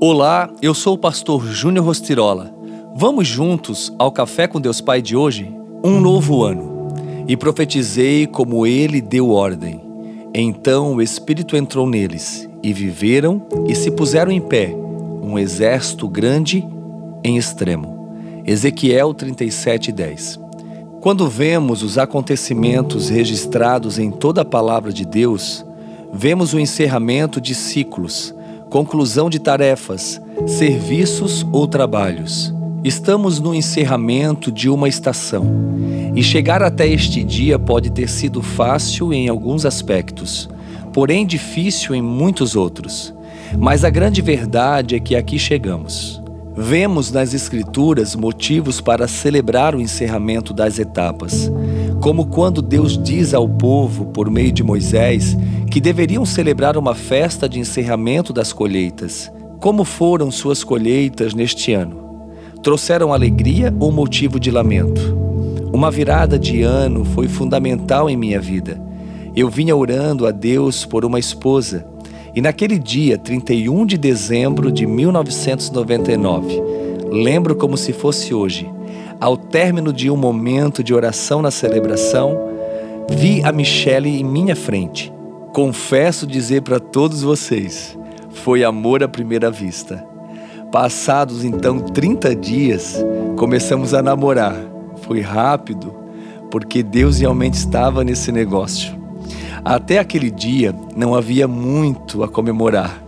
Olá, eu sou o pastor Júnior Rostirola. Vamos juntos ao Café com Deus Pai de hoje? Um novo ano. E profetizei como ele deu ordem. Então o Espírito entrou neles, e viveram e se puseram em pé, um exército grande em extremo. Ezequiel 37:10. Quando vemos os acontecimentos registrados em toda a palavra de Deus, vemos o encerramento de ciclos, conclusão de tarefas, serviços ou trabalhos. Estamos no encerramento de uma estação e chegar até este dia pode ter sido fácil em alguns aspectos, porém difícil em muitos outros. Mas a grande verdade é que aqui chegamos. Vemos nas Escrituras motivos para celebrar o encerramento das etapas, como quando Deus diz ao povo, por meio de Moisés, que deveriam celebrar uma festa de encerramento das colheitas. Como foram suas colheitas neste ano? Trouxeram alegria ou motivo de lamento? Uma virada de ano foi fundamental em minha vida. Eu vinha orando a Deus por uma esposa e naquele dia, 31 de dezembro de 1999, lembro como se fosse hoje, ao término de um momento de oração na celebração, vi a Michele em minha frente. Confesso dizer para todos vocês, foi amor à primeira vista. Passados então 30 dias, começamos a namorar. Foi rápido, porque Deus realmente estava nesse negócio. Até aquele dia não havia muito a comemorar,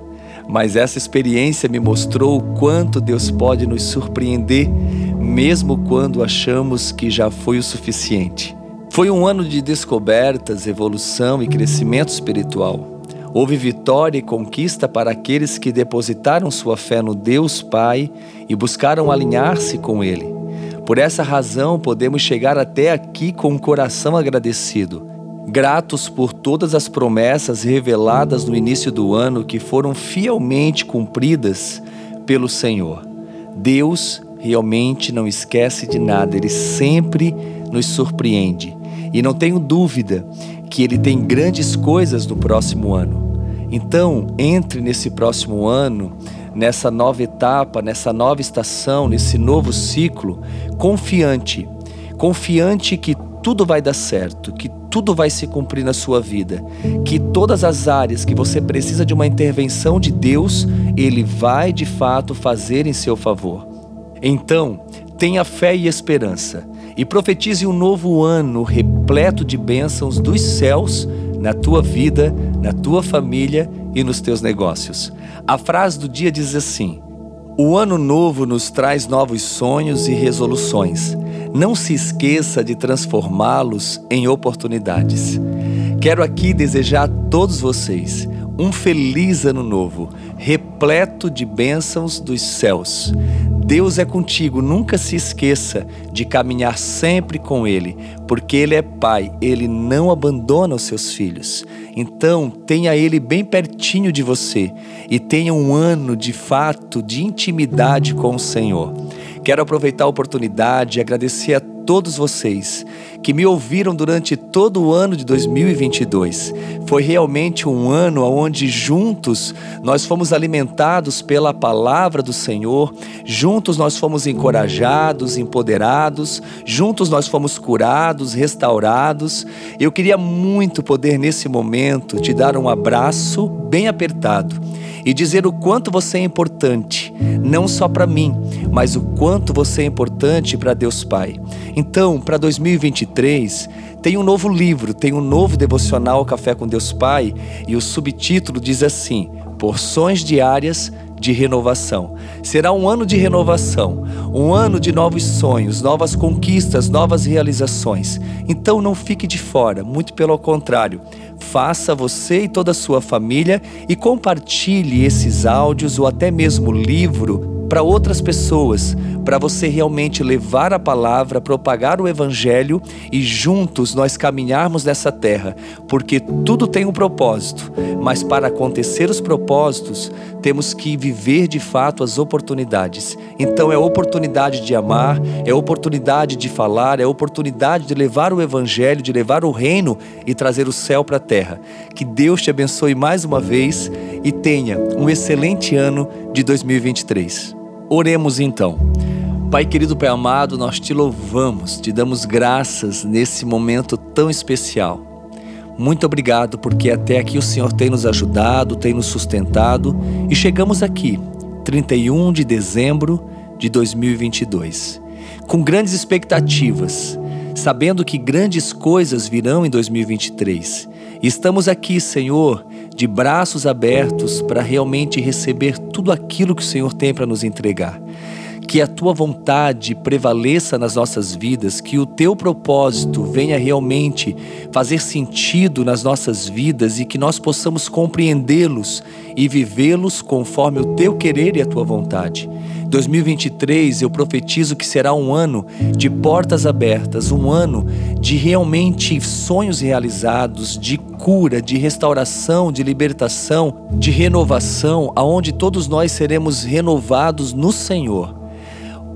mas essa experiência me mostrou o quanto Deus pode nos surpreender, mesmo quando achamos que já foi o suficiente. Foi um ano de descobertas, evolução e crescimento espiritual. Houve vitória e conquista para aqueles que depositaram sua fé no Deus Pai e buscaram alinhar-se com Ele. Por essa razão, podemos chegar até aqui com um coração agradecido, gratos por todas as promessas reveladas no início do ano que foram fielmente cumpridas pelo Senhor. Deus realmente não esquece de nada, Ele sempre nos surpreende. E não tenho dúvida que ele tem grandes coisas no próximo ano. Então, entre nesse próximo ano, nessa nova etapa, nessa nova estação, nesse novo ciclo, confiante, confiante que tudo vai dar certo, que tudo vai se cumprir na sua vida, que todas as áreas que você precisa de uma intervenção de Deus, Ele vai de fato fazer em seu favor. Então, tenha fé e esperança e profetize um novo ano repleto de bênçãos dos céus na tua vida, na tua família e nos teus negócios. A frase do dia diz assim: O ano novo nos traz novos sonhos e resoluções. Não se esqueça de transformá-los em oportunidades. Quero aqui desejar a todos vocês um feliz ano novo, repleto de bênçãos dos céus. Deus é contigo, nunca se esqueça de caminhar sempre com Ele, porque Ele é Pai, Ele não abandona os seus filhos. Então, tenha Ele bem pertinho de você e tenha um ano de fato de intimidade com o Senhor. Quero aproveitar a oportunidade e agradecer a todos vocês que me ouviram durante todo o ano de 2022. Foi realmente um ano onde juntos nós fomos alimentados pela palavra do Senhor, juntos nós fomos encorajados, empoderados, juntos nós fomos curados, restaurados. Eu queria muito poder nesse momento te dar um abraço bem apertado e dizer o quanto você é importante, não só para mim, mas o quanto você é importante para Deus Pai. Então, para 2023, tem um novo livro, tem um novo devocional Café com Deus Pai, e o subtítulo diz assim: Porções diárias de renovação. Será um ano de renovação, um ano de novos sonhos, novas conquistas, novas realizações. Então não fique de fora, muito pelo contrário. Faça você e toda a sua família e compartilhe esses áudios ou até mesmo livro para outras pessoas, para você realmente levar a palavra, propagar o evangelho e juntos nós caminharmos nessa terra, porque tudo tem um propósito, mas para acontecer os propósitos, temos que viver de fato as oportunidades. Então é oportunidade de amar, é oportunidade de falar, é oportunidade de levar o evangelho, de levar o reino e trazer o céu para a terra. Que Deus te abençoe mais uma vez e tenha um excelente ano de 2023. Oremos então. Pai querido, Pai amado, nós te louvamos, te damos graças nesse momento tão especial. Muito obrigado porque até aqui o Senhor tem nos ajudado, tem nos sustentado e chegamos aqui, 31 de dezembro de 2022, com grandes expectativas, sabendo que grandes coisas virão em 2023. Estamos aqui, Senhor, de braços abertos para realmente receber tudo aquilo que o Senhor tem para nos entregar que a tua vontade prevaleça nas nossas vidas, que o teu propósito venha realmente fazer sentido nas nossas vidas e que nós possamos compreendê-los e vivê-los conforme o teu querer e a tua vontade. 2023 eu profetizo que será um ano de portas abertas, um ano de realmente sonhos realizados, de cura, de restauração, de libertação, de renovação, aonde todos nós seremos renovados no Senhor.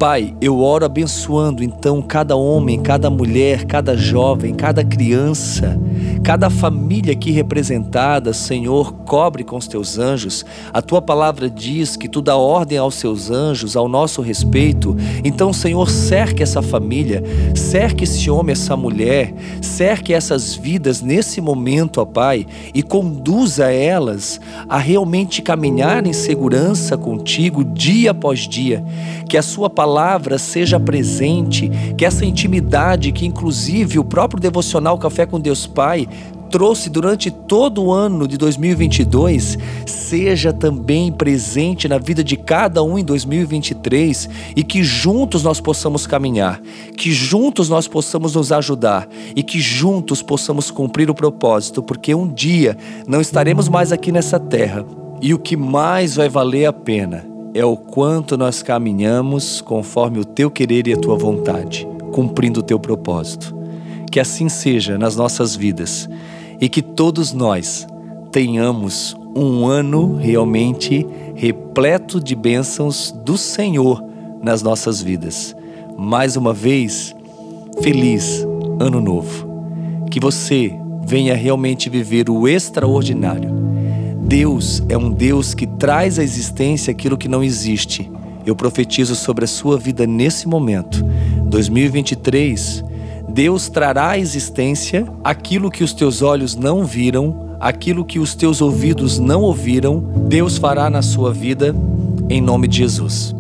Pai, eu oro abençoando então cada homem, cada mulher, cada jovem, cada criança, cada família aqui representada, Senhor, cobre com os teus anjos. A tua palavra diz que tu dá ordem aos seus anjos ao nosso respeito. Então, Senhor, cerque essa família, cerque esse homem, essa mulher, cerque essas vidas nesse momento, ó Pai, e conduza elas a realmente caminhar em segurança contigo dia após dia. Que a sua palavra seja presente, que essa intimidade que inclusive o próprio devocional Café com Deus Pai trouxe durante todo o ano de 2022 seja também presente na vida de cada um em 2023 e que juntos nós possamos caminhar, que juntos nós possamos nos ajudar e que juntos possamos cumprir o propósito, porque um dia não estaremos mais aqui nessa terra e o que mais vai valer a pena é o quanto nós caminhamos conforme o teu querer e a tua vontade, cumprindo o teu propósito. Que assim seja nas nossas vidas e que todos nós tenhamos um ano realmente repleto de bênçãos do Senhor nas nossas vidas. Mais uma vez, feliz Ano Novo. Que você venha realmente viver o extraordinário Deus é um Deus que traz à existência aquilo que não existe. Eu profetizo sobre a sua vida nesse momento. 2023, Deus trará à existência aquilo que os teus olhos não viram, aquilo que os teus ouvidos não ouviram. Deus fará na sua vida em nome de Jesus.